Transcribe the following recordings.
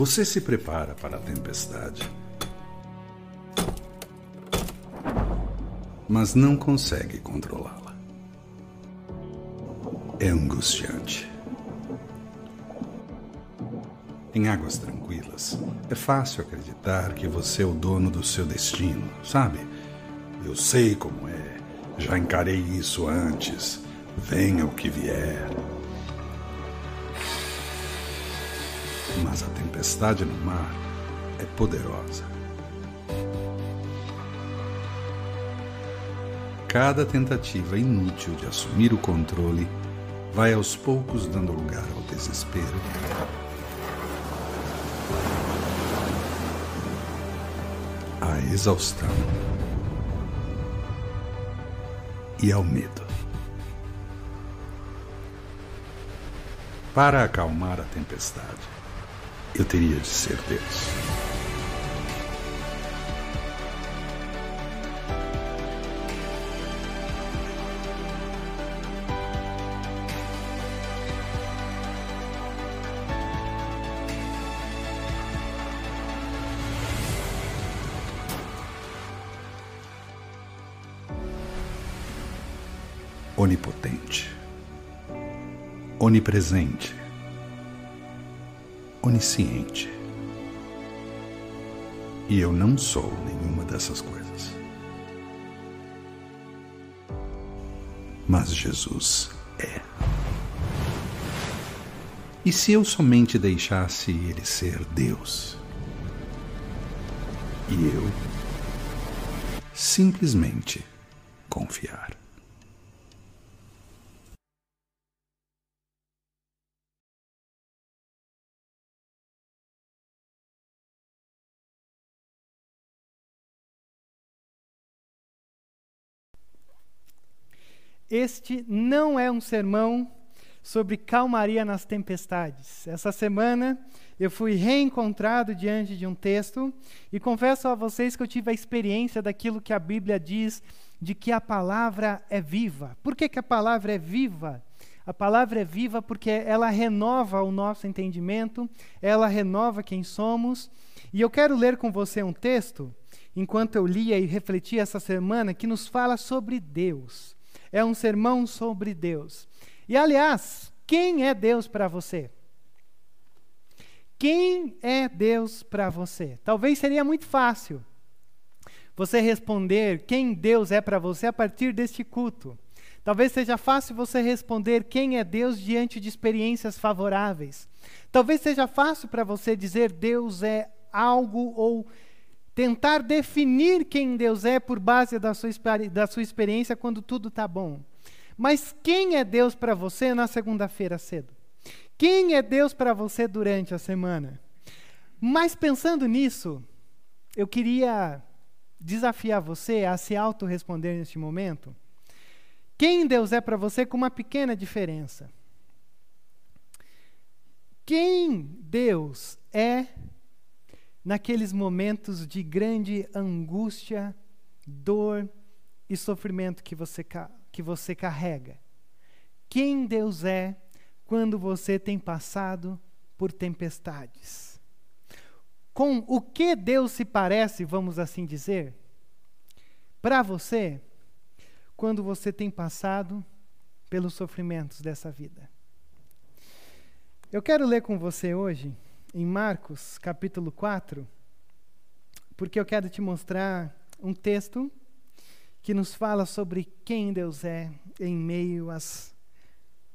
Você se prepara para a tempestade, mas não consegue controlá-la. É angustiante. Em águas tranquilas, é fácil acreditar que você é o dono do seu destino, sabe? Eu sei como é, já encarei isso antes. Venha o que vier. Tempestade no mar é poderosa. Cada tentativa inútil de assumir o controle vai aos poucos dando lugar ao desespero à exaustão e ao medo. Para acalmar a tempestade, eu teria de ser Deus. onipotente, onipresente, onisciente. E eu não sou nenhuma dessas coisas. Mas Jesus é. E se eu somente deixasse Ele ser Deus? E eu simplesmente confiar. Este não é um sermão sobre calmaria nas tempestades. Essa semana eu fui reencontrado diante de um texto e confesso a vocês que eu tive a experiência daquilo que a Bíblia diz de que a palavra é viva. Por que, que a palavra é viva? A palavra é viva porque ela renova o nosso entendimento, ela renova quem somos. E eu quero ler com você um texto, enquanto eu lia e refletia essa semana, que nos fala sobre Deus é um sermão sobre Deus. E aliás, quem é Deus para você? Quem é Deus para você? Talvez seria muito fácil você responder quem Deus é para você a partir deste culto. Talvez seja fácil você responder quem é Deus diante de experiências favoráveis. Talvez seja fácil para você dizer Deus é algo ou tentar definir quem Deus é por base da sua, da sua experiência quando tudo está bom. Mas quem é Deus para você na segunda-feira cedo? Quem é Deus para você durante a semana? Mas pensando nisso, eu queria desafiar você a se auto-responder neste momento. Quem Deus é para você com uma pequena diferença. Quem Deus é naqueles momentos de grande angústia, dor e sofrimento que você, que você carrega. Quem Deus é quando você tem passado por tempestades? Com o que Deus se parece, vamos assim dizer, para você, quando você tem passado pelos sofrimentos dessa vida? Eu quero ler com você hoje em Marcos, capítulo 4, porque eu quero te mostrar um texto que nos fala sobre quem Deus é em meio às,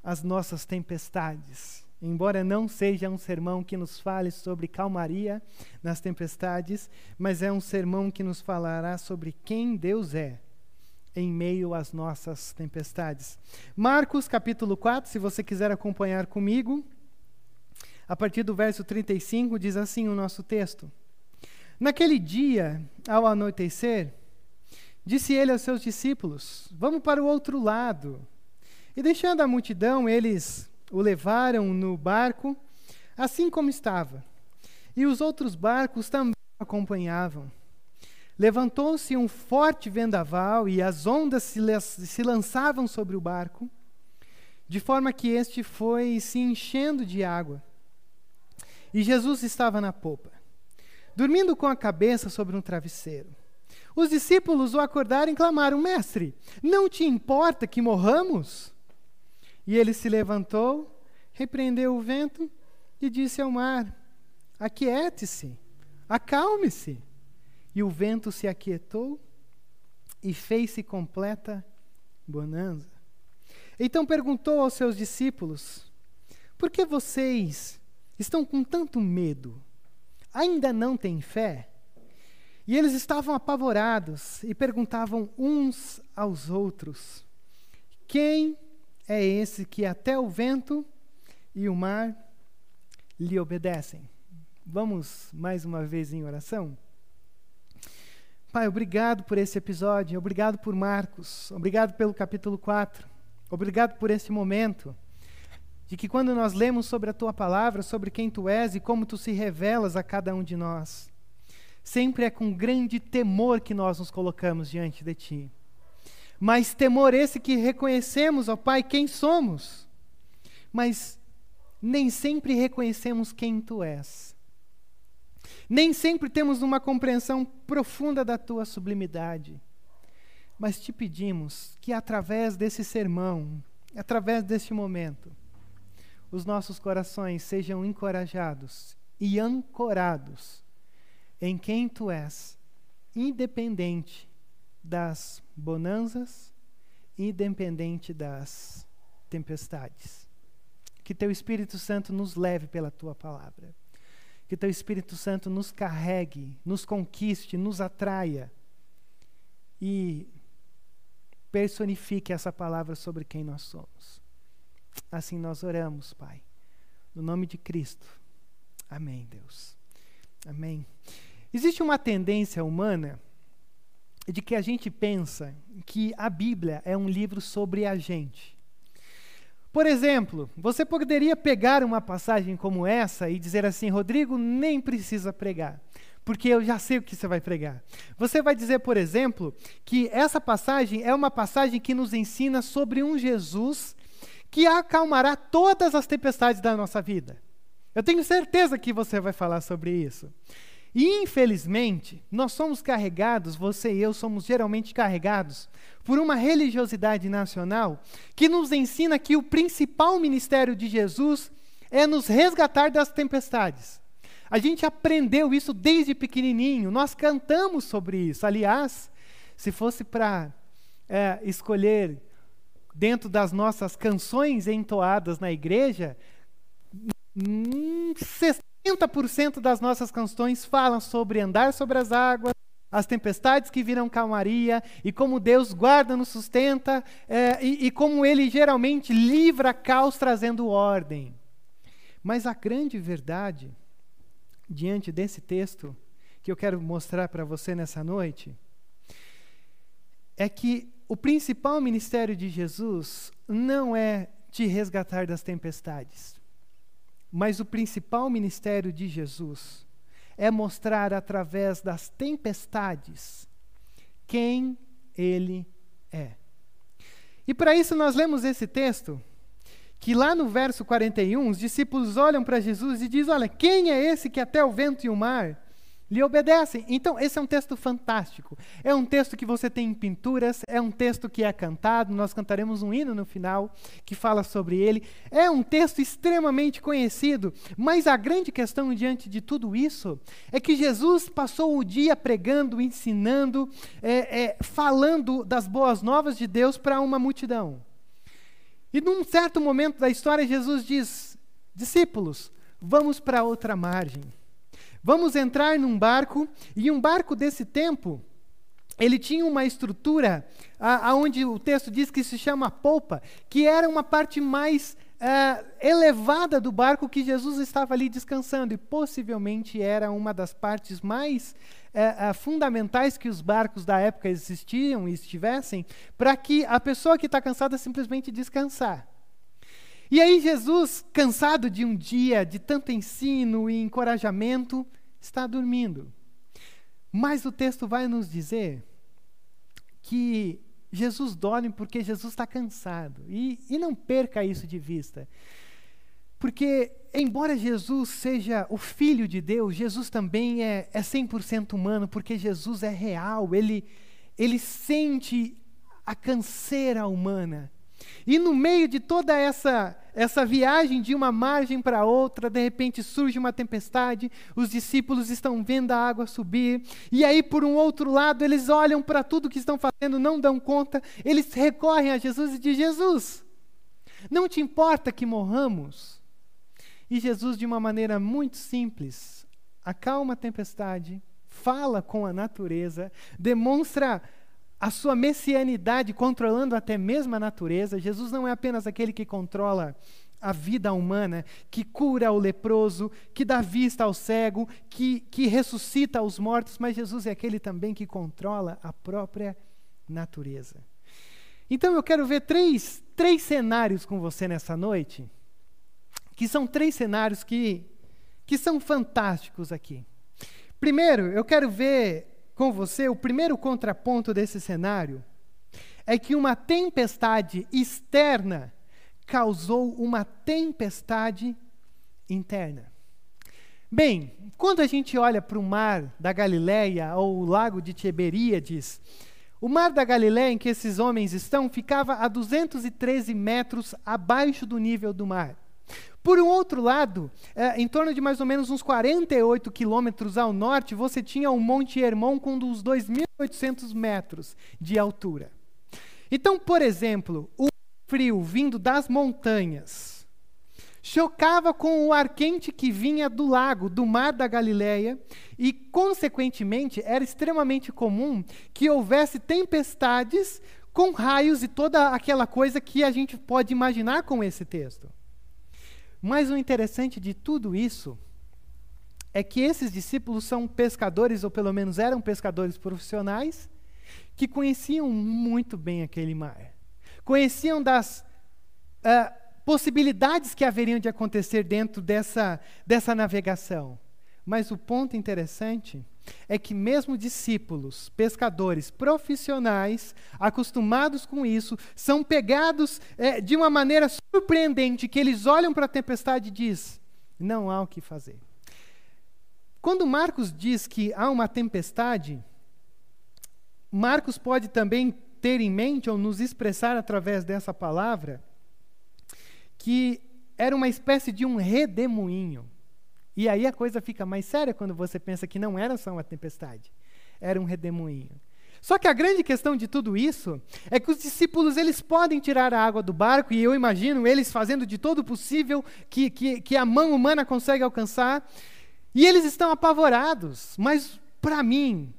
às nossas tempestades. Embora não seja um sermão que nos fale sobre calmaria nas tempestades, mas é um sermão que nos falará sobre quem Deus é em meio às nossas tempestades. Marcos capítulo 4, se você quiser acompanhar comigo, a partir do verso 35, diz assim o nosso texto: Naquele dia, ao anoitecer, disse ele aos seus discípulos: Vamos para o outro lado. E deixando a multidão, eles o levaram no barco, assim como estava. E os outros barcos também acompanhavam. Levantou-se um forte vendaval e as ondas se, se lançavam sobre o barco, de forma que este foi se enchendo de água e Jesus estava na popa, dormindo com a cabeça sobre um travesseiro. Os discípulos o acordaram e clamaram: Mestre, não te importa que morramos? E ele se levantou, repreendeu o vento e disse ao mar: Aquiete-se, acalme-se. E o vento se aquietou e fez-se completa bonança. Então perguntou aos seus discípulos: Por que vocês estão com tanto medo? Ainda não têm fé? E eles estavam apavorados e perguntavam uns aos outros: Quem é esse que até o vento e o mar lhe obedecem? Vamos mais uma vez em oração? Pai, obrigado por esse episódio, obrigado por Marcos, obrigado pelo capítulo 4, obrigado por esse momento de que quando nós lemos sobre a tua palavra, sobre quem tu és e como tu se revelas a cada um de nós, sempre é com grande temor que nós nos colocamos diante de ti. Mas temor esse que reconhecemos, ó Pai, quem somos, mas nem sempre reconhecemos quem tu és. Nem sempre temos uma compreensão profunda da tua sublimidade. Mas te pedimos que através desse sermão, através deste momento, os nossos corações sejam encorajados e ancorados em quem tu és, independente das bonanças, independente das tempestades. Que teu Espírito Santo nos leve pela tua palavra. Que teu Espírito Santo nos carregue, nos conquiste, nos atraia e personifique essa palavra sobre quem nós somos. Assim nós oramos, Pai. No nome de Cristo. Amém, Deus. Amém. Existe uma tendência humana de que a gente pensa que a Bíblia é um livro sobre a gente. Por exemplo, você poderia pegar uma passagem como essa e dizer assim: Rodrigo, nem precisa pregar, porque eu já sei o que você vai pregar. Você vai dizer, por exemplo, que essa passagem é uma passagem que nos ensina sobre um Jesus que acalmará todas as tempestades da nossa vida. Eu tenho certeza que você vai falar sobre isso. E, infelizmente, nós somos carregados, você e eu somos geralmente carregados, por uma religiosidade nacional que nos ensina que o principal ministério de Jesus é nos resgatar das tempestades. A gente aprendeu isso desde pequenininho, nós cantamos sobre isso. Aliás, se fosse para é, escolher dentro das nossas canções entoadas na igreja, 60% das nossas canções falam sobre andar sobre as águas, as tempestades que viram calmaria, e como Deus guarda, nos sustenta, é, e, e como Ele geralmente livra caos trazendo ordem. Mas a grande verdade, diante desse texto, que eu quero mostrar para você nessa noite, é que o principal ministério de Jesus não é te resgatar das tempestades. Mas o principal ministério de Jesus é mostrar através das tempestades quem ele é. E para isso nós lemos esse texto, que lá no verso 41, os discípulos olham para Jesus e dizem: Olha, quem é esse que até o vento e o mar lhe obedecem. Então, esse é um texto fantástico. É um texto que você tem em pinturas, é um texto que é cantado, nós cantaremos um hino no final que fala sobre ele. É um texto extremamente conhecido, mas a grande questão diante de tudo isso é que Jesus passou o dia pregando, ensinando, é, é, falando das boas novas de Deus para uma multidão. E num certo momento da história, Jesus diz: discípulos, vamos para outra margem. Vamos entrar num barco, e um barco desse tempo, ele tinha uma estrutura, aonde o texto diz que se chama polpa, que era uma parte mais uh, elevada do barco que Jesus estava ali descansando, e possivelmente era uma das partes mais uh, uh, fundamentais que os barcos da época existiam e estivessem, para que a pessoa que está cansada simplesmente descansar. E aí Jesus, cansado de um dia de tanto ensino e encorajamento, está dormindo. Mas o texto vai nos dizer que Jesus dorme porque Jesus está cansado. E, e não perca isso de vista. Porque, embora Jesus seja o Filho de Deus, Jesus também é, é 100% humano, porque Jesus é real, ele, ele sente a canseira humana. E no meio de toda essa essa viagem de uma margem para outra, de repente surge uma tempestade, os discípulos estão vendo a água subir, e aí por um outro lado eles olham para tudo que estão fazendo, não dão conta, eles recorrem a Jesus e dizem: Jesus, não te importa que morramos? E Jesus, de uma maneira muito simples, acalma a tempestade, fala com a natureza, demonstra a sua messianidade controlando até mesmo a natureza. Jesus não é apenas aquele que controla a vida humana, que cura o leproso, que dá vista ao cego, que, que ressuscita os mortos, mas Jesus é aquele também que controla a própria natureza. Então eu quero ver três, três cenários com você nessa noite, que são três cenários que, que são fantásticos aqui. Primeiro, eu quero ver com você, o primeiro contraponto desse cenário é que uma tempestade externa causou uma tempestade interna. Bem, quando a gente olha para o mar da Galileia ou o lago de Tiberíades, o mar da Galileia em que esses homens estão ficava a 213 metros abaixo do nível do mar. Por um outro lado, é, em torno de mais ou menos uns 48 quilômetros ao norte, você tinha o Monte Hermon com uns 2.800 metros de altura. Então, por exemplo, o frio vindo das montanhas chocava com o ar quente que vinha do lago, do mar da Galileia, e, consequentemente, era extremamente comum que houvesse tempestades com raios e toda aquela coisa que a gente pode imaginar com esse texto. Mas o interessante de tudo isso é que esses discípulos são pescadores, ou pelo menos eram pescadores profissionais, que conheciam muito bem aquele mar. Conheciam das uh, possibilidades que haveriam de acontecer dentro dessa, dessa navegação. Mas o ponto interessante é que, mesmo discípulos, pescadores profissionais, acostumados com isso, são pegados é, de uma maneira surpreendente, que eles olham para a tempestade e diz: não há o que fazer. Quando Marcos diz que há uma tempestade, Marcos pode também ter em mente, ou nos expressar através dessa palavra, que era uma espécie de um redemoinho. E aí a coisa fica mais séria quando você pensa que não era só uma tempestade, era um redemoinho. Só que a grande questão de tudo isso é que os discípulos eles podem tirar a água do barco, e eu imagino eles fazendo de todo possível que, que, que a mão humana consegue alcançar, e eles estão apavorados. Mas, para mim,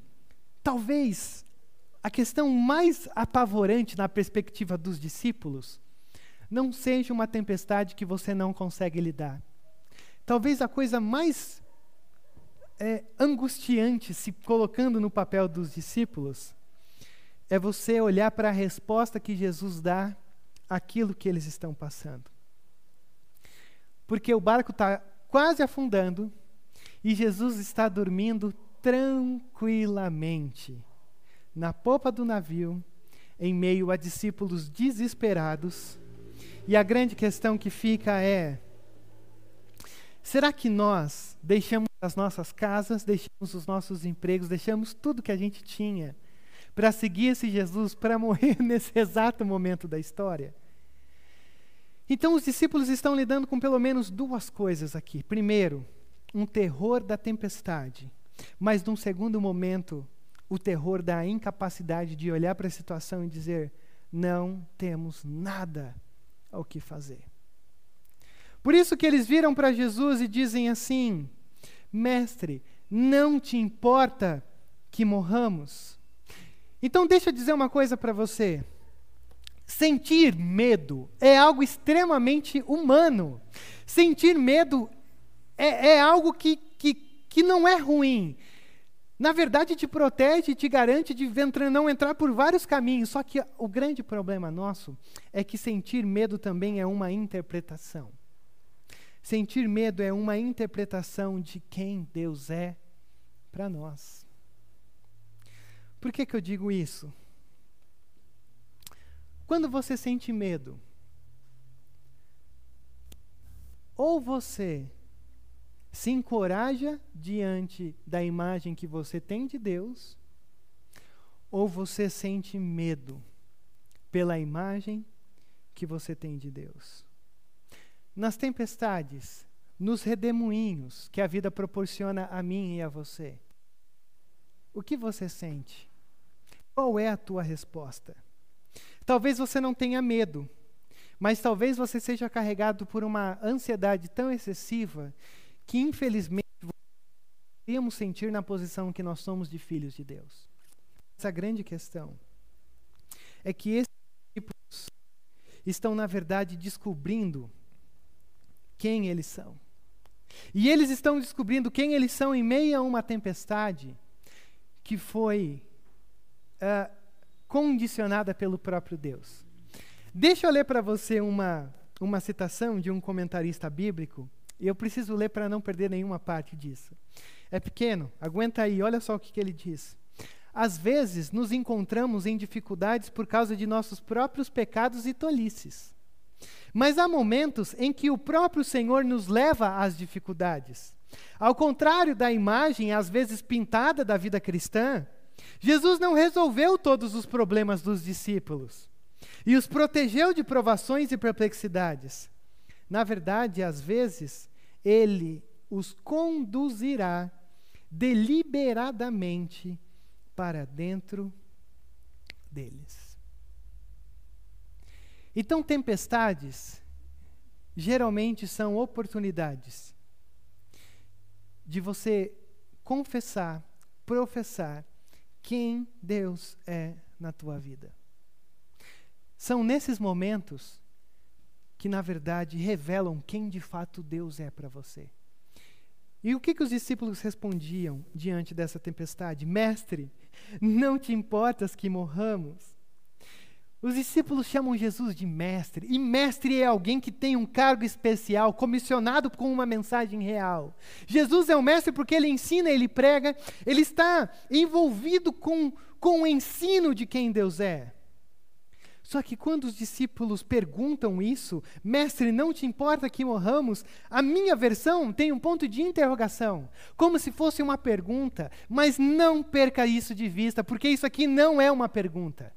talvez a questão mais apavorante na perspectiva dos discípulos não seja uma tempestade que você não consegue lidar Talvez a coisa mais é, angustiante, se colocando no papel dos discípulos, é você olhar para a resposta que Jesus dá àquilo que eles estão passando. Porque o barco está quase afundando e Jesus está dormindo tranquilamente na popa do navio, em meio a discípulos desesperados. E a grande questão que fica é: Será que nós deixamos as nossas casas, deixamos os nossos empregos, deixamos tudo que a gente tinha para seguir esse Jesus, para morrer nesse exato momento da história? Então, os discípulos estão lidando com pelo menos duas coisas aqui. Primeiro, um terror da tempestade, mas num segundo momento, o terror da incapacidade de olhar para a situação e dizer: não temos nada ao que fazer. Por isso que eles viram para Jesus e dizem assim: Mestre, não te importa que morramos? Então, deixa eu dizer uma coisa para você. Sentir medo é algo extremamente humano. Sentir medo é, é algo que, que, que não é ruim. Na verdade, te protege e te garante de não entrar por vários caminhos. Só que o grande problema nosso é que sentir medo também é uma interpretação. Sentir medo é uma interpretação de quem Deus é para nós. Por que, que eu digo isso? Quando você sente medo, Ou você se encoraja diante da imagem que você tem de Deus, ou você sente medo pela imagem que você tem de Deus. Nas tempestades, nos redemoinhos que a vida proporciona a mim e a você, o que você sente? Qual é a tua resposta? Talvez você não tenha medo, mas talvez você seja carregado por uma ansiedade tão excessiva que, infelizmente, podemos sentir na posição que nós somos de filhos de Deus. Essa grande questão é que esses discípulos estão, na verdade, descobrindo quem eles são. E eles estão descobrindo quem eles são em meio a uma tempestade que foi uh, condicionada pelo próprio Deus. Deixa eu ler para você uma, uma citação de um comentarista bíblico, eu preciso ler para não perder nenhuma parte disso. É pequeno, aguenta aí, olha só o que, que ele diz. Às vezes nos encontramos em dificuldades por causa de nossos próprios pecados e tolices. Mas há momentos em que o próprio Senhor nos leva às dificuldades. Ao contrário da imagem, às vezes pintada da vida cristã, Jesus não resolveu todos os problemas dos discípulos e os protegeu de provações e perplexidades. Na verdade, às vezes, ele os conduzirá deliberadamente para dentro deles. Então, tempestades geralmente são oportunidades de você confessar, professar quem Deus é na tua vida. São nesses momentos que, na verdade, revelam quem de fato Deus é para você. E o que, que os discípulos respondiam diante dessa tempestade? Mestre, não te importas que morramos? Os discípulos chamam Jesus de mestre, e mestre é alguém que tem um cargo especial, comissionado com uma mensagem real. Jesus é o mestre porque ele ensina, ele prega, ele está envolvido com, com o ensino de quem Deus é. Só que quando os discípulos perguntam isso, mestre, não te importa que morramos? A minha versão tem um ponto de interrogação, como se fosse uma pergunta, mas não perca isso de vista, porque isso aqui não é uma pergunta.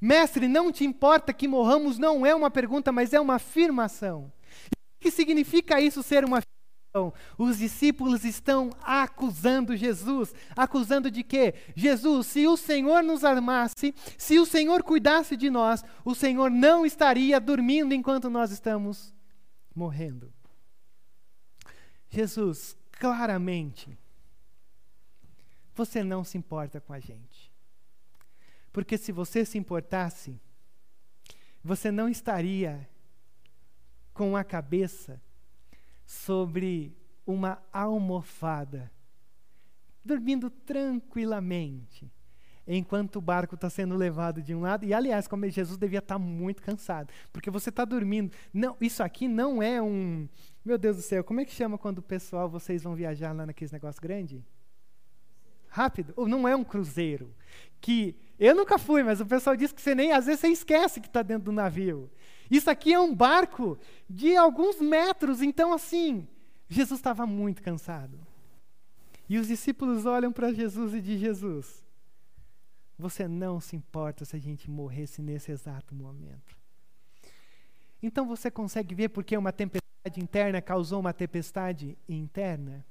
Mestre, não te importa que morramos? Não é uma pergunta, mas é uma afirmação. O que significa isso ser uma afirmação? Os discípulos estão acusando Jesus. Acusando de quê? Jesus, se o Senhor nos armasse, se o Senhor cuidasse de nós, o Senhor não estaria dormindo enquanto nós estamos morrendo. Jesus, claramente, você não se importa com a gente. Porque se você se importasse, você não estaria com a cabeça sobre uma almofada, dormindo tranquilamente, enquanto o barco está sendo levado de um lado. E, aliás, como Jesus devia estar tá muito cansado, porque você está dormindo. Não, isso aqui não é um. Meu Deus do céu, como é que chama quando o pessoal, vocês vão viajar lá naqueles negócio grande? Rápido? Ou não é um cruzeiro? Que eu nunca fui, mas o pessoal diz que você nem, às vezes você esquece que está dentro do navio. Isso aqui é um barco de alguns metros, então assim, Jesus estava muito cansado. E os discípulos olham para Jesus e dizem: Jesus, você não se importa se a gente morresse nesse exato momento. Então você consegue ver porque uma tempestade interna causou uma tempestade interna?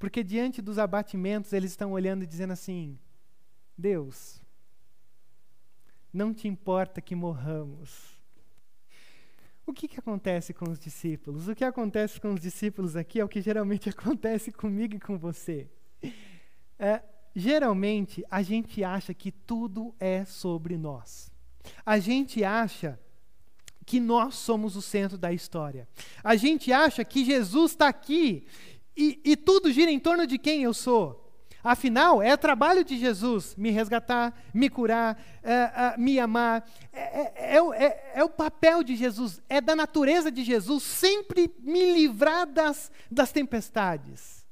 Porque diante dos abatimentos eles estão olhando e dizendo assim: Deus, não te importa que morramos. O que, que acontece com os discípulos? O que acontece com os discípulos aqui é o que geralmente acontece comigo e com você. É, geralmente, a gente acha que tudo é sobre nós. A gente acha que nós somos o centro da história. A gente acha que Jesus está aqui e, e tudo gira em torno de quem eu sou. Afinal, é trabalho de Jesus me resgatar, me curar, é, é, me amar. É, é, é, é, o papel de Jesus, é da natureza de Jesus sempre me livrar das, das tempestades.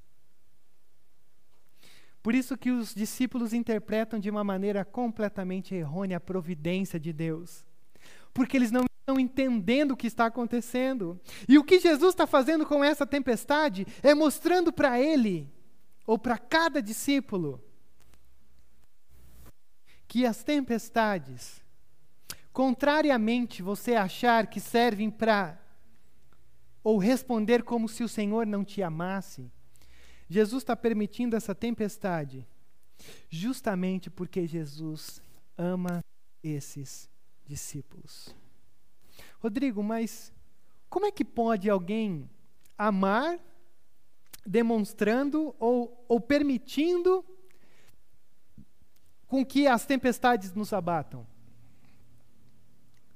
Por isso que os discípulos interpretam de uma maneira completamente errônea a providência de Deus. Porque eles não estão entendendo o que está acontecendo. E o que Jesus está fazendo com essa tempestade é mostrando para ele, ou para cada discípulo, que as tempestades, contrariamente você achar que servem para ou responder como se o Senhor não te amasse, Jesus está permitindo essa tempestade justamente porque Jesus ama esses discípulos. Rodrigo, mas como é que pode alguém amar demonstrando ou, ou permitindo com que as tempestades nos abatam?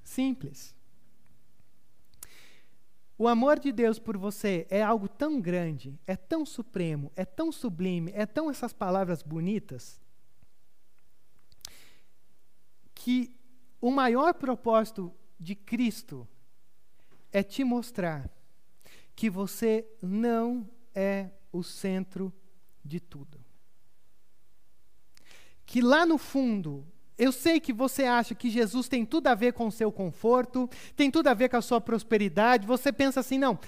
Simples. O amor de Deus por você é algo tão grande, é tão supremo, é tão sublime, é tão essas palavras bonitas, que o maior propósito de Cristo é te mostrar que você não é o centro de tudo. Que lá no fundo, eu sei que você acha que Jesus tem tudo a ver com o seu conforto, tem tudo a ver com a sua prosperidade. Você pensa assim, não,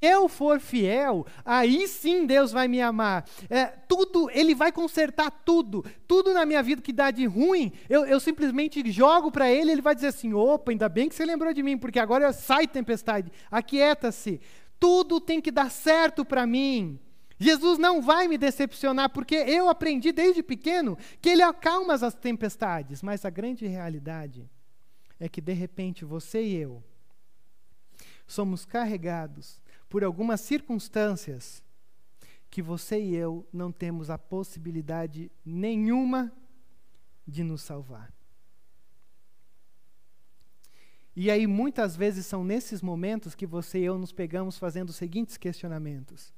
eu for fiel, aí sim Deus vai me amar. É, tudo, Ele vai consertar tudo. Tudo na minha vida que dá de ruim, eu, eu simplesmente jogo para Ele, Ele vai dizer assim: opa, ainda bem que você lembrou de mim, porque agora sai tempestade, aquieta-se. Tudo tem que dar certo para mim. Jesus não vai me decepcionar, porque eu aprendi desde pequeno que Ele acalma as tempestades. Mas a grande realidade é que, de repente, você e eu somos carregados por algumas circunstâncias que você e eu não temos a possibilidade nenhuma de nos salvar. E aí, muitas vezes, são nesses momentos que você e eu nos pegamos fazendo os seguintes questionamentos: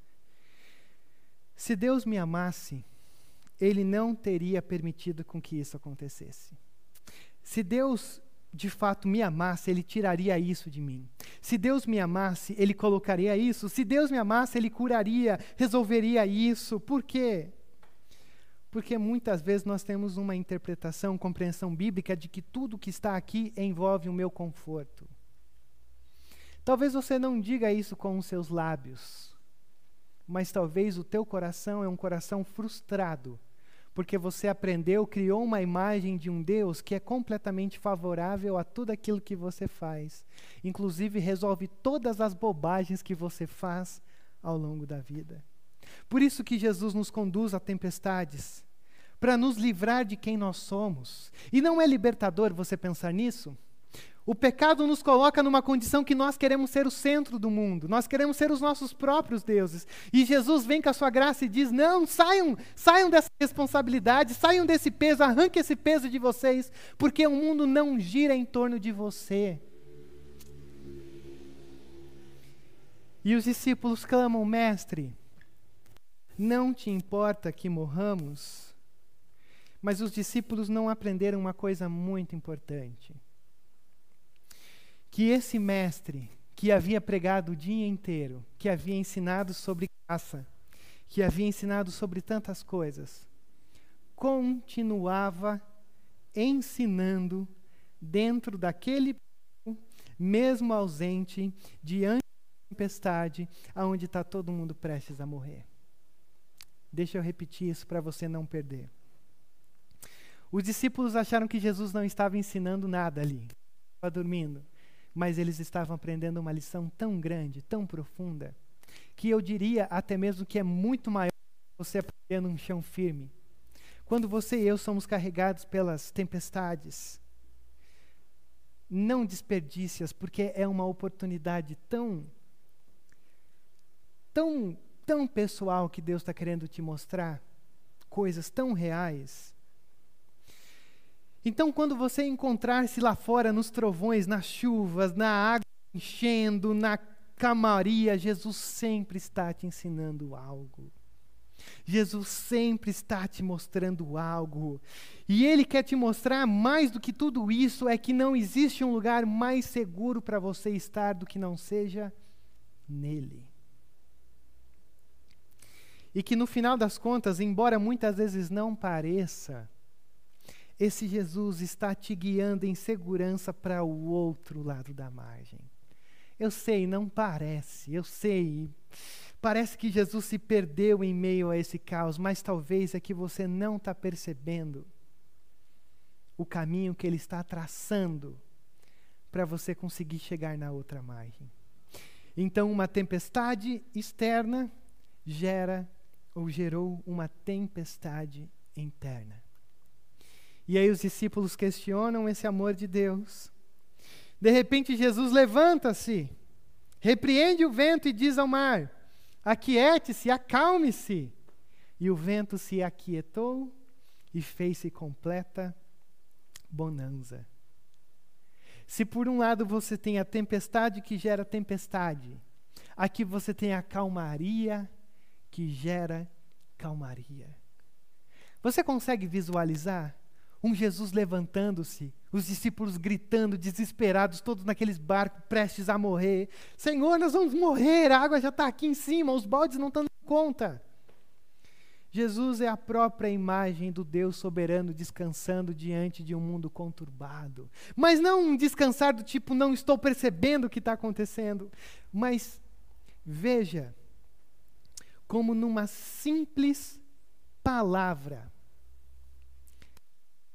Se Deus me amasse, Ele não teria permitido com que isso acontecesse. Se Deus de fato me amasse, Ele tiraria isso de mim. Se Deus me amasse, Ele colocaria isso. Se Deus me amasse, Ele curaria, resolveria isso. Por quê? Porque muitas vezes nós temos uma interpretação, compreensão bíblica de que tudo que está aqui envolve o meu conforto. Talvez você não diga isso com os seus lábios, mas talvez o teu coração é um coração frustrado porque você aprendeu, criou uma imagem de um Deus que é completamente favorável a tudo aquilo que você faz. Inclusive, resolve todas as bobagens que você faz ao longo da vida. Por isso que Jesus nos conduz a tempestades, para nos livrar de quem nós somos. E não é libertador você pensar nisso? O pecado nos coloca numa condição que nós queremos ser o centro do mundo, nós queremos ser os nossos próprios deuses. E Jesus vem com a sua graça e diz: Não, saiam, saiam dessa responsabilidade, saiam desse peso, arranque esse peso de vocês, porque o mundo não gira em torno de você. E os discípulos clamam: Mestre, não te importa que morramos? Mas os discípulos não aprenderam uma coisa muito importante que esse mestre, que havia pregado o dia inteiro, que havia ensinado sobre caça, que havia ensinado sobre tantas coisas, continuava ensinando dentro daquele mesmo ausente, diante da tempestade, aonde está todo mundo prestes a morrer. Deixa eu repetir isso para você não perder. Os discípulos acharam que Jesus não estava ensinando nada ali, estava dormindo mas eles estavam aprendendo uma lição tão grande, tão profunda, que eu diria até mesmo que é muito maior você aprender num chão firme. Quando você e eu somos carregados pelas tempestades, não desperdice-as, porque é uma oportunidade tão, tão, tão pessoal que Deus está querendo te mostrar, coisas tão reais então, quando você encontrar-se lá fora nos trovões, nas chuvas, na água enchendo, na camaria, Jesus sempre está te ensinando algo. Jesus sempre está te mostrando algo. E Ele quer te mostrar mais do que tudo isso: é que não existe um lugar mais seguro para você estar do que não seja nele. E que no final das contas, embora muitas vezes não pareça, esse Jesus está te guiando em segurança para o outro lado da margem. Eu sei, não parece, eu sei. Parece que Jesus se perdeu em meio a esse caos, mas talvez é que você não está percebendo o caminho que ele está traçando para você conseguir chegar na outra margem. Então, uma tempestade externa gera ou gerou uma tempestade interna. E aí os discípulos questionam esse amor de Deus. De repente, Jesus levanta-se, repreende o vento e diz ao mar: Aquiete-se, acalme-se. E o vento se aquietou e fez-se completa bonança. Se por um lado você tem a tempestade que gera tempestade, aqui você tem a calmaria que gera calmaria. Você consegue visualizar um Jesus levantando-se, os discípulos gritando, desesperados, todos naqueles barcos prestes a morrer: Senhor, nós vamos morrer, a água já está aqui em cima, os baldes não estão dando conta. Jesus é a própria imagem do Deus soberano descansando diante de um mundo conturbado. Mas não um descansar do tipo, não estou percebendo o que está acontecendo. Mas veja como numa simples palavra,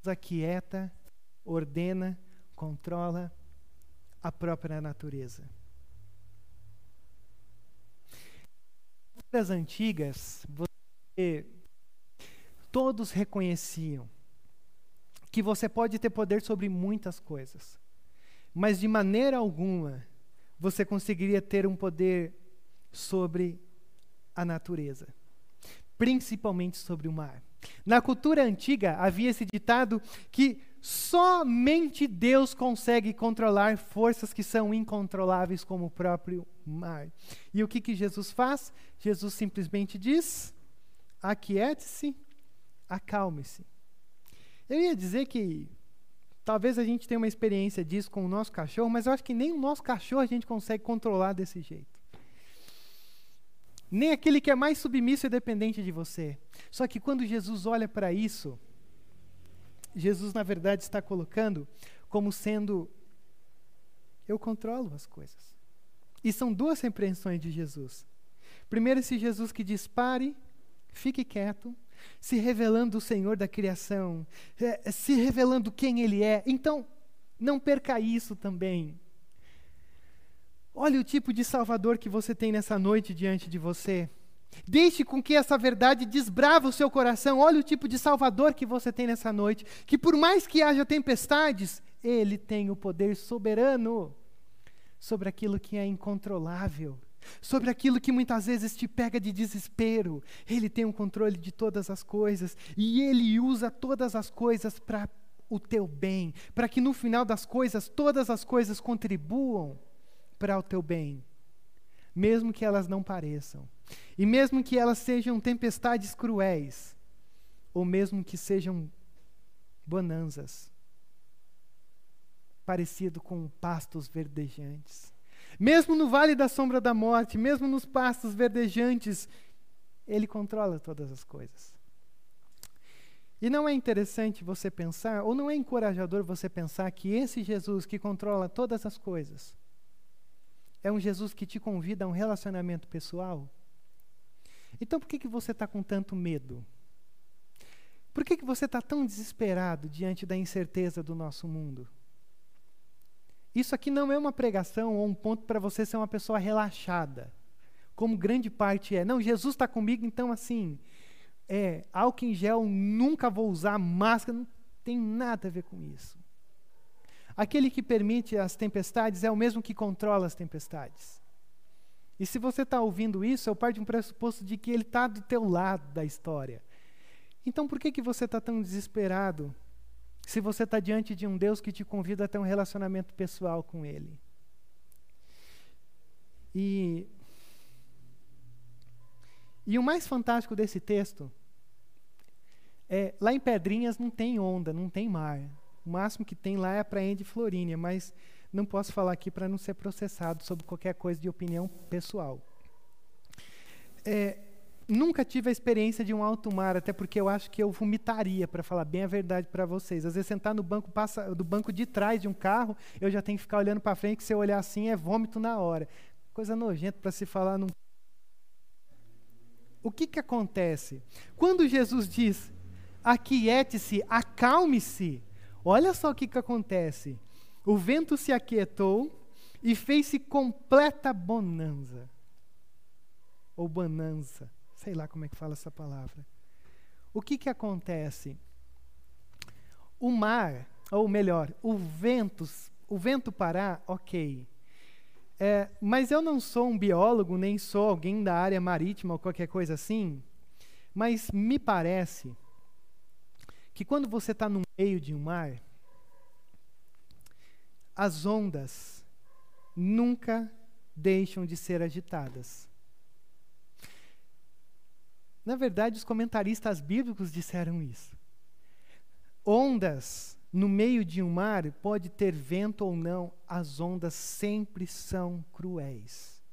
aquieta, ordena, controla a própria natureza. Nas antigas, você todos reconheciam que você pode ter poder sobre muitas coisas, mas de maneira alguma você conseguiria ter um poder sobre a natureza, principalmente sobre o mar. Na cultura antiga havia esse ditado que somente Deus consegue controlar forças que são incontroláveis, como o próprio mar. E o que, que Jesus faz? Jesus simplesmente diz: aquiete-se, acalme-se. Eu ia dizer que talvez a gente tenha uma experiência disso com o nosso cachorro, mas eu acho que nem o nosso cachorro a gente consegue controlar desse jeito. Nem aquele que é mais submisso e dependente de você. Só que quando Jesus olha para isso, Jesus na verdade está colocando como sendo eu controlo as coisas. E são duas repreensões de Jesus. Primeiro, esse Jesus que diz pare, Fique quieto, se revelando o Senhor da criação, é, se revelando quem Ele é. Então, não perca isso também. Olha o tipo de Salvador que você tem nessa noite diante de você. Deixe com que essa verdade desbrava o seu coração. Olha o tipo de Salvador que você tem nessa noite. Que por mais que haja tempestades, Ele tem o poder soberano sobre aquilo que é incontrolável sobre aquilo que muitas vezes te pega de desespero. Ele tem o controle de todas as coisas e ele usa todas as coisas para o teu bem, para que no final das coisas todas as coisas contribuam para o teu bem, mesmo que elas não pareçam. E mesmo que elas sejam tempestades cruéis, ou mesmo que sejam bonanças, parecido com pastos verdejantes. Mesmo no vale da sombra da morte, mesmo nos pastos verdejantes, Ele controla todas as coisas. E não é interessante você pensar, ou não é encorajador você pensar que esse Jesus que controla todas as coisas é um Jesus que te convida a um relacionamento pessoal? Então por que, que você está com tanto medo? Por que, que você está tão desesperado diante da incerteza do nosso mundo? Isso aqui não é uma pregação ou um ponto para você ser uma pessoa relaxada, como grande parte é. Não, Jesus está comigo, então assim, é, álcool em gel, nunca vou usar, máscara, não tem nada a ver com isso. Aquele que permite as tempestades é o mesmo que controla as tempestades. E se você está ouvindo isso, eu parto de um pressuposto de que ele está do teu lado da história. Então por que, que você está tão desesperado se você está diante de um Deus que te convida a ter um relacionamento pessoal com Ele. E, e o mais fantástico desse texto é, lá em Pedrinhas não tem onda, não tem mar. O máximo que tem lá é a praia de Florínia, mas não posso falar aqui para não ser processado sobre qualquer coisa de opinião pessoal. É, nunca tive a experiência de um alto mar, até porque eu acho que eu vomitaria, para falar bem a verdade para vocês. Às vezes sentar no banco passa, do banco de trás de um carro, eu já tenho que ficar olhando para frente, que se eu olhar assim é vômito na hora. Coisa nojenta para se falar num o que, que acontece? Quando Jesus diz, aquiete-se, acalme-se, olha só o que, que acontece. O vento se aquietou e fez-se completa bonança. Ou bonança, sei lá como é que fala essa palavra. O que, que acontece? O mar, ou melhor, o vento, o vento parar, ok. É, mas eu não sou um biólogo, nem sou alguém da área marítima ou qualquer coisa assim. Mas me parece que quando você está no meio de um mar, as ondas nunca deixam de ser agitadas. Na verdade, os comentaristas bíblicos disseram isso. Ondas no meio de um mar, pode ter vento ou não, as ondas sempre são cruéis.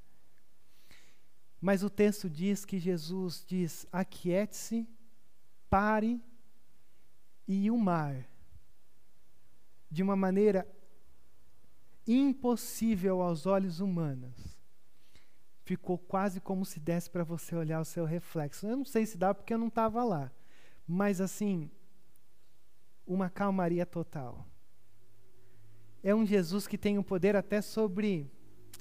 Mas o texto diz que Jesus diz: aquiete-se, pare, e o mar, de uma maneira impossível aos olhos humanos, ficou quase como se desse para você olhar o seu reflexo. Eu não sei se dá porque eu não estava lá, mas assim, uma calmaria total. É um Jesus que tem o um poder até sobre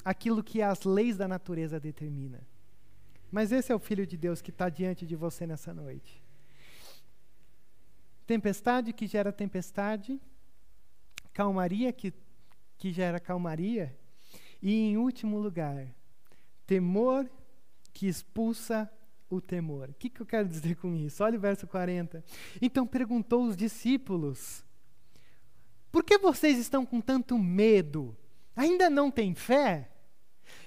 aquilo que as leis da natureza determinam. Mas esse é o Filho de Deus que está diante de você nessa noite. Tempestade que gera tempestade, calmaria que, que gera calmaria, e em último lugar, temor que expulsa o temor. O que, que eu quero dizer com isso? Olha o verso 40. Então perguntou os discípulos: Por que vocês estão com tanto medo? Ainda não têm fé?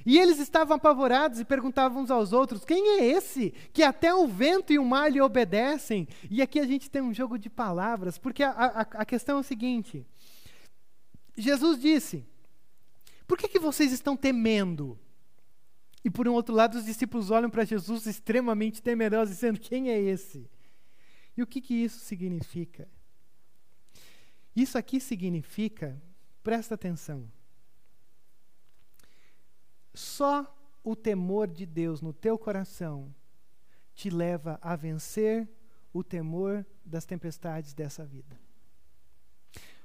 E eles estavam apavorados e perguntavam uns aos outros: Quem é esse que até o vento e o mar lhe obedecem? E aqui a gente tem um jogo de palavras, porque a, a, a questão é o seguinte: Jesus disse: Por que, que vocês estão temendo? E por um outro lado, os discípulos olham para Jesus extremamente temerosos, dizendo: Quem é esse? E o que, que isso significa? Isso aqui significa, presta atenção, só o temor de Deus no teu coração te leva a vencer o temor das tempestades dessa vida.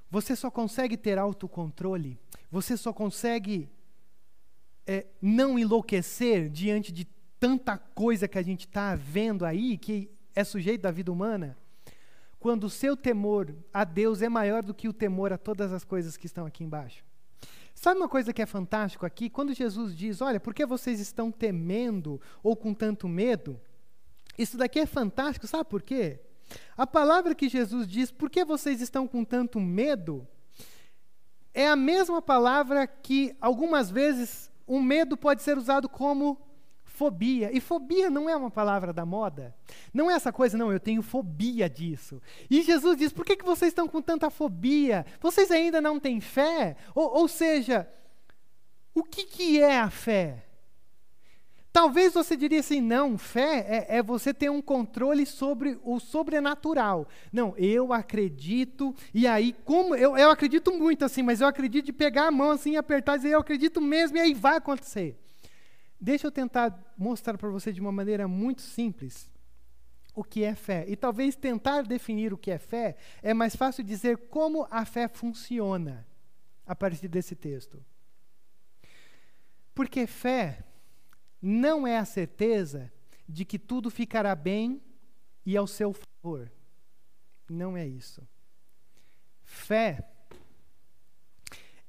Você só consegue ter autocontrole, você só consegue é, não enlouquecer diante de tanta coisa que a gente está vendo aí, que é sujeito da vida humana, quando o seu temor a Deus é maior do que o temor a todas as coisas que estão aqui embaixo. Sabe uma coisa que é fantástico aqui? Quando Jesus diz, olha, por que vocês estão temendo ou com tanto medo? Isso daqui é fantástico, sabe por quê? A palavra que Jesus diz, por que vocês estão com tanto medo? É a mesma palavra que algumas vezes o medo pode ser usado como fobia. E fobia não é uma palavra da moda. Não é essa coisa, não, eu tenho fobia disso. E Jesus diz: por que, que vocês estão com tanta fobia? Vocês ainda não têm fé? Ou, ou seja, o que, que é a fé? Talvez você diria assim, não, fé é, é, você ter um controle sobre o sobrenatural. Não, eu acredito, e aí, como eu, eu acredito muito assim, mas eu acredito de pegar a mão assim apertar e dizer, eu acredito mesmo, e aí vai acontecer. Deixa eu tentar mostrar para você de uma maneira muito simples o que é fé. E talvez tentar definir o que é fé é mais fácil dizer como a fé funciona a partir desse texto. Porque fé não é a certeza de que tudo ficará bem e ao seu favor. Não é isso. Fé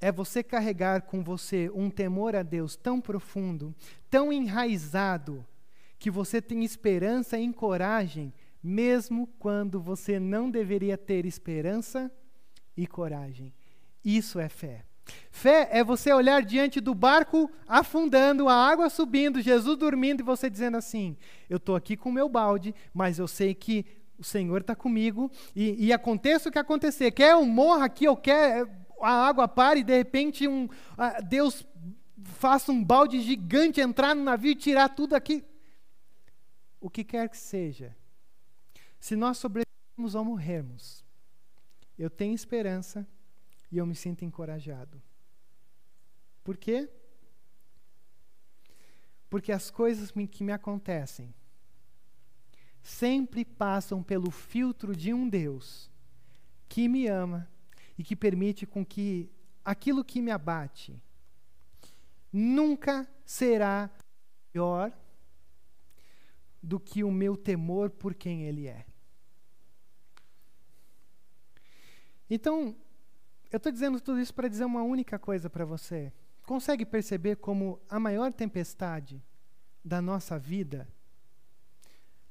é você carregar com você um temor a Deus tão profundo, tão enraizado, que você tem esperança e coragem, mesmo quando você não deveria ter esperança e coragem. Isso é fé. Fé é você olhar diante do barco afundando, a água subindo, Jesus dormindo e você dizendo assim: Eu estou aqui com o meu balde, mas eu sei que o Senhor está comigo e, e, aconteça o que acontecer. Quer eu morra aqui, eu quero a água pare e de repente um, Deus faça um balde gigante entrar no navio e tirar tudo aqui. o que quer que seja, se nós sobrevivermos ou morrermos, eu tenho esperança e eu me sinto encorajado. Por quê? Porque as coisas que me acontecem sempre passam pelo filtro de um Deus que me ama e que permite com que aquilo que me abate nunca será pior do que o meu temor por quem Ele é. Então, eu estou dizendo tudo isso para dizer uma única coisa para você. Consegue perceber como a maior tempestade da nossa vida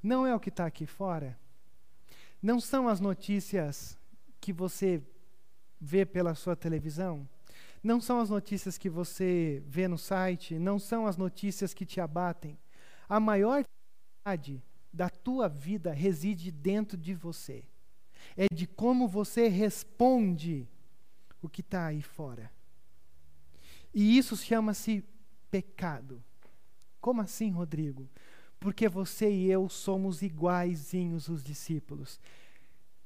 não é o que está aqui fora? Não são as notícias que você vê pela sua televisão? Não são as notícias que você vê no site? Não são as notícias que te abatem? A maior tempestade da tua vida reside dentro de você é de como você responde o que está aí fora. E isso chama-se pecado. Como assim, Rodrigo? Porque você e eu somos iguaizinhos os discípulos.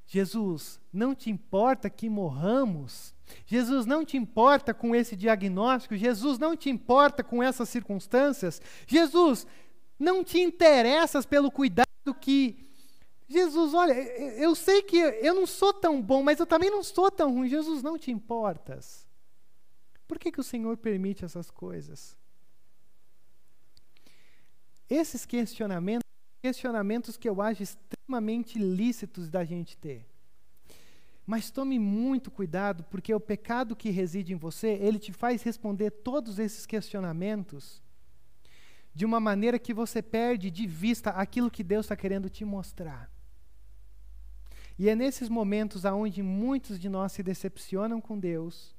Jesus, não te importa que morramos? Jesus, não te importa com esse diagnóstico? Jesus, não te importa com essas circunstâncias? Jesus, não te interessas pelo cuidado que Jesus, olha, eu sei que eu não sou tão bom, mas eu também não sou tão ruim. Jesus, não te importas. Por que, que o Senhor permite essas coisas? Esses questionamentos, questionamentos que eu acho extremamente lícitos da gente ter. Mas tome muito cuidado, porque o pecado que reside em você, ele te faz responder todos esses questionamentos de uma maneira que você perde de vista aquilo que Deus está querendo te mostrar. E é nesses momentos aonde muitos de nós se decepcionam com Deus,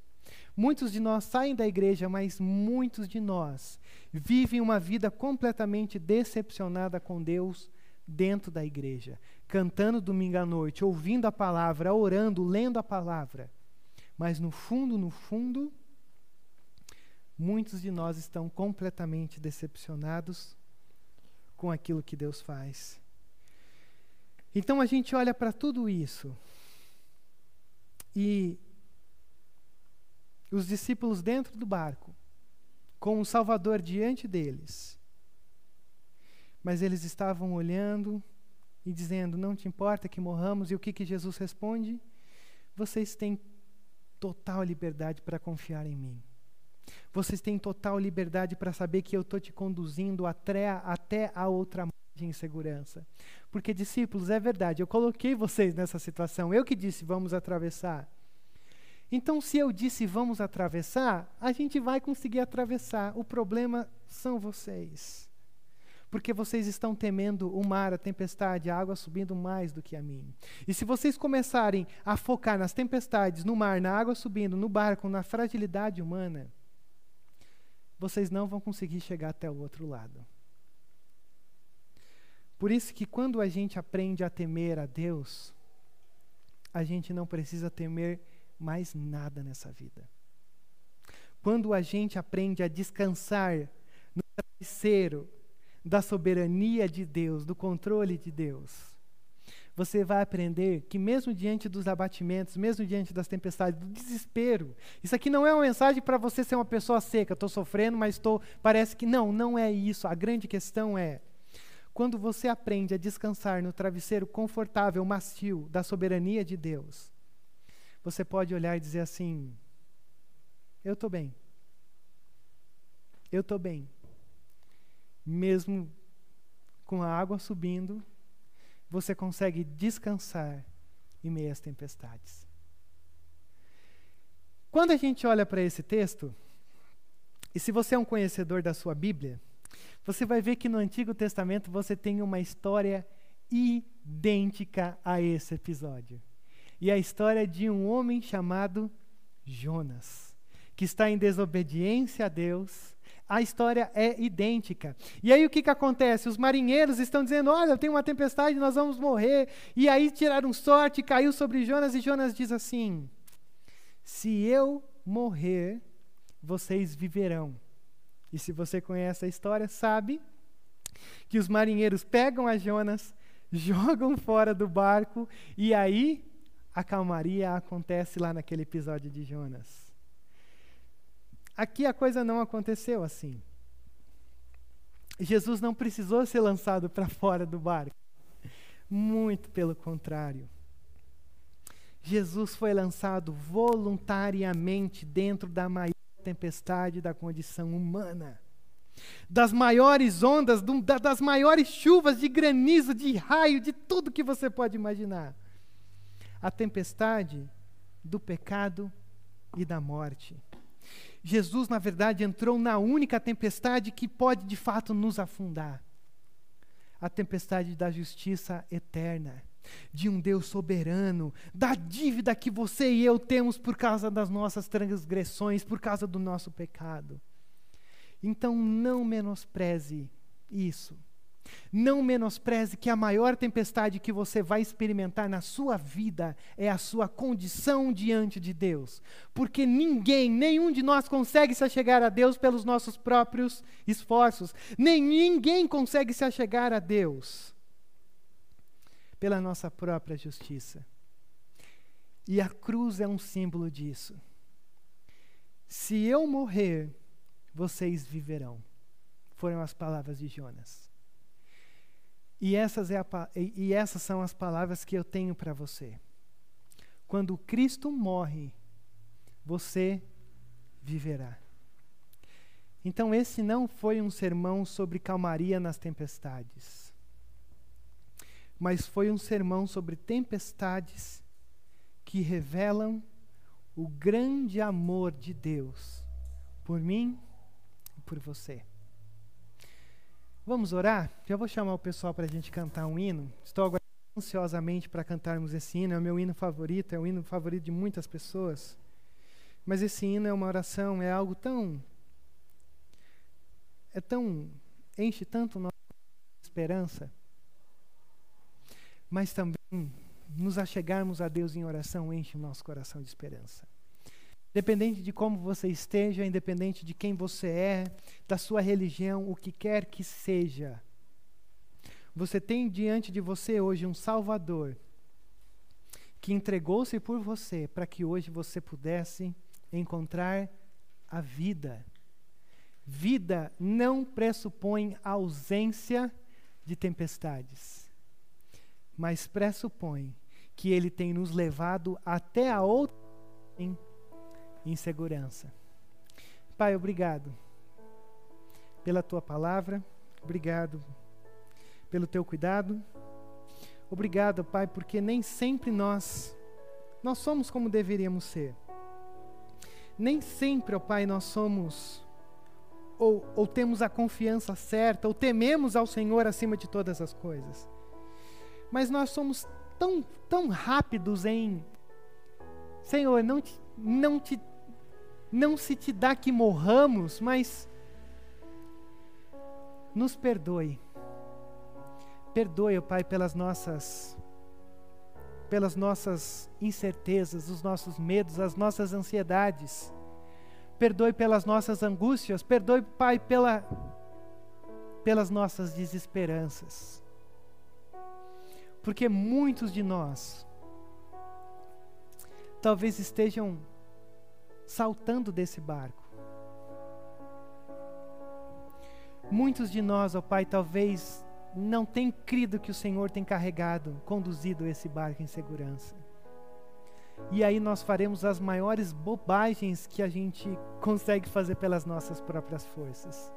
muitos de nós saem da igreja, mas muitos de nós vivem uma vida completamente decepcionada com Deus dentro da igreja, cantando domingo à noite, ouvindo a palavra, orando, lendo a palavra. Mas no fundo, no fundo, muitos de nós estão completamente decepcionados com aquilo que Deus faz. Então a gente olha para tudo isso e os discípulos dentro do barco, com o Salvador diante deles. Mas eles estavam olhando e dizendo: Não te importa que morramos? E o que, que Jesus responde? Vocês têm total liberdade para confiar em mim. Vocês têm total liberdade para saber que eu estou te conduzindo até, até a outra em segurança. Porque, discípulos, é verdade, eu coloquei vocês nessa situação, eu que disse vamos atravessar. Então, se eu disse vamos atravessar, a gente vai conseguir atravessar. O problema são vocês. Porque vocês estão temendo o mar, a tempestade, a água subindo mais do que a mim. E se vocês começarem a focar nas tempestades, no mar, na água subindo, no barco, na fragilidade humana, vocês não vão conseguir chegar até o outro lado. Por isso que quando a gente aprende a temer a Deus, a gente não precisa temer mais nada nessa vida. Quando a gente aprende a descansar no travesseiro da soberania de Deus, do controle de Deus, você vai aprender que mesmo diante dos abatimentos, mesmo diante das tempestades, do desespero, isso aqui não é uma mensagem para você ser uma pessoa seca, estou sofrendo, mas estou, parece que não, não é isso. A grande questão é quando você aprende a descansar no travesseiro confortável, macio da soberania de Deus, você pode olhar e dizer assim: Eu estou bem. Eu estou bem. Mesmo com a água subindo, você consegue descansar em meio às tempestades. Quando a gente olha para esse texto, e se você é um conhecedor da sua Bíblia, você vai ver que no Antigo Testamento você tem uma história idêntica a esse episódio. E a história de um homem chamado Jonas, que está em desobediência a Deus. A história é idêntica. E aí o que, que acontece? Os marinheiros estão dizendo: Olha, tem uma tempestade, nós vamos morrer. E aí tiraram sorte, caiu sobre Jonas, e Jonas diz assim: Se eu morrer, vocês viverão. E se você conhece a história, sabe que os marinheiros pegam a Jonas, jogam fora do barco e aí a calmaria acontece lá naquele episódio de Jonas. Aqui a coisa não aconteceu assim. Jesus não precisou ser lançado para fora do barco. Muito pelo contrário. Jesus foi lançado voluntariamente dentro da maior tempestade da condição humana. Das maiores ondas, das maiores chuvas de granizo, de raio, de tudo que você pode imaginar. A tempestade do pecado e da morte. Jesus, na verdade, entrou na única tempestade que pode de fato nos afundar a tempestade da justiça eterna, de um Deus soberano, da dívida que você e eu temos por causa das nossas transgressões, por causa do nosso pecado. Então não menospreze isso. Não menospreze que a maior tempestade que você vai experimentar na sua vida é a sua condição diante de Deus. Porque ninguém, nenhum de nós consegue se achegar a Deus pelos nossos próprios esforços. Nem ninguém consegue se achegar a Deus pela nossa própria justiça. E a cruz é um símbolo disso. Se eu morrer, vocês viverão. Foram as palavras de Jonas. E essas, é a, e essas são as palavras que eu tenho para você. Quando Cristo morre, você viverá. Então, esse não foi um sermão sobre calmaria nas tempestades, mas foi um sermão sobre tempestades que revelam o grande amor de Deus por mim e por você. Vamos orar? Já vou chamar o pessoal para a gente cantar um hino. Estou aguardando ansiosamente para cantarmos esse hino. É o meu hino favorito, é o hino favorito de muitas pessoas. Mas esse hino é uma oração, é algo tão. É tão. enche tanto nossa esperança. Mas também nos achegarmos a Deus em oração enche o nosso coração de esperança. Independente de como você esteja, independente de quem você é, da sua religião, o que quer que seja, você tem diante de você hoje um Salvador que entregou-se por você para que hoje você pudesse encontrar a vida. Vida não pressupõe ausência de tempestades, mas pressupõe que Ele tem nos levado até a outra insegurança. Pai, obrigado pela tua palavra, obrigado pelo teu cuidado. Obrigado, Pai, porque nem sempre nós nós somos como deveríamos ser. Nem sempre, ó Pai, nós somos ou, ou temos a confiança certa, ou tememos ao Senhor acima de todas as coisas. Mas nós somos tão, tão rápidos em Senhor, não te, não te não se te dá que morramos, mas nos perdoe. Perdoe, Pai, pelas nossas pelas nossas incertezas, os nossos medos, as nossas ansiedades. Perdoe pelas nossas angústias, perdoe, Pai, pela pelas nossas desesperanças. Porque muitos de nós talvez estejam saltando desse barco. Muitos de nós, ó oh Pai, talvez não tenham crido que o Senhor tem carregado, conduzido esse barco em segurança. E aí nós faremos as maiores bobagens que a gente consegue fazer pelas nossas próprias forças.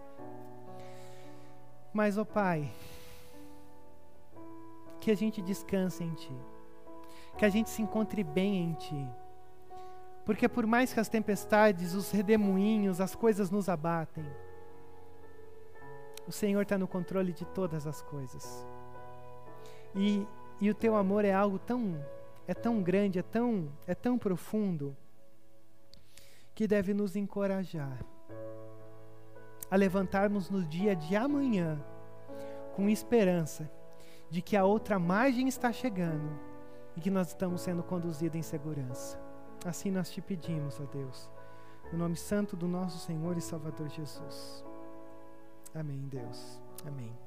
Mas, ó oh Pai, que a gente descanse em Ti, que a gente se encontre bem em Ti porque por mais que as tempestades, os redemoinhos, as coisas nos abatem, o Senhor está no controle de todas as coisas. E, e o teu amor é algo tão, é tão grande, é tão, é tão profundo, que deve nos encorajar a levantarmos no dia de amanhã com esperança de que a outra margem está chegando e que nós estamos sendo conduzidos em segurança. Assim nós te pedimos, ó Deus, no nome santo do nosso Senhor e Salvador Jesus. Amém, Deus. Amém.